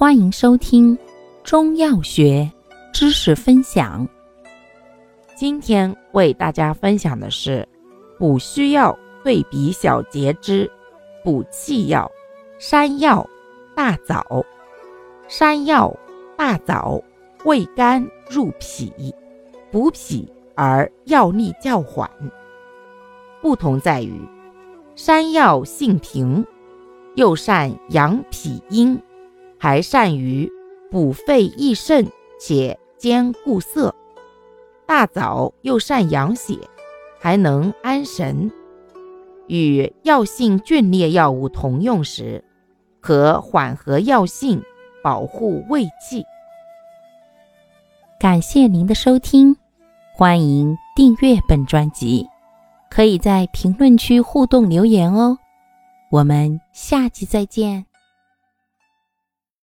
欢迎收听中药学知识分享。今天为大家分享的是补虚药对比小节之补气药山药、大枣。山药、大枣味甘入脾，补脾而药力较缓。不同在于，山药性平，又善养脾阴，还善于补肺益肾，且兼顾色；大枣又善养血，还能安神。与药性峻烈药物同用时，可缓和药性，保护胃气。感谢您的收听，欢迎订阅本专辑。可以在评论区互动留言哦，我们下期再见。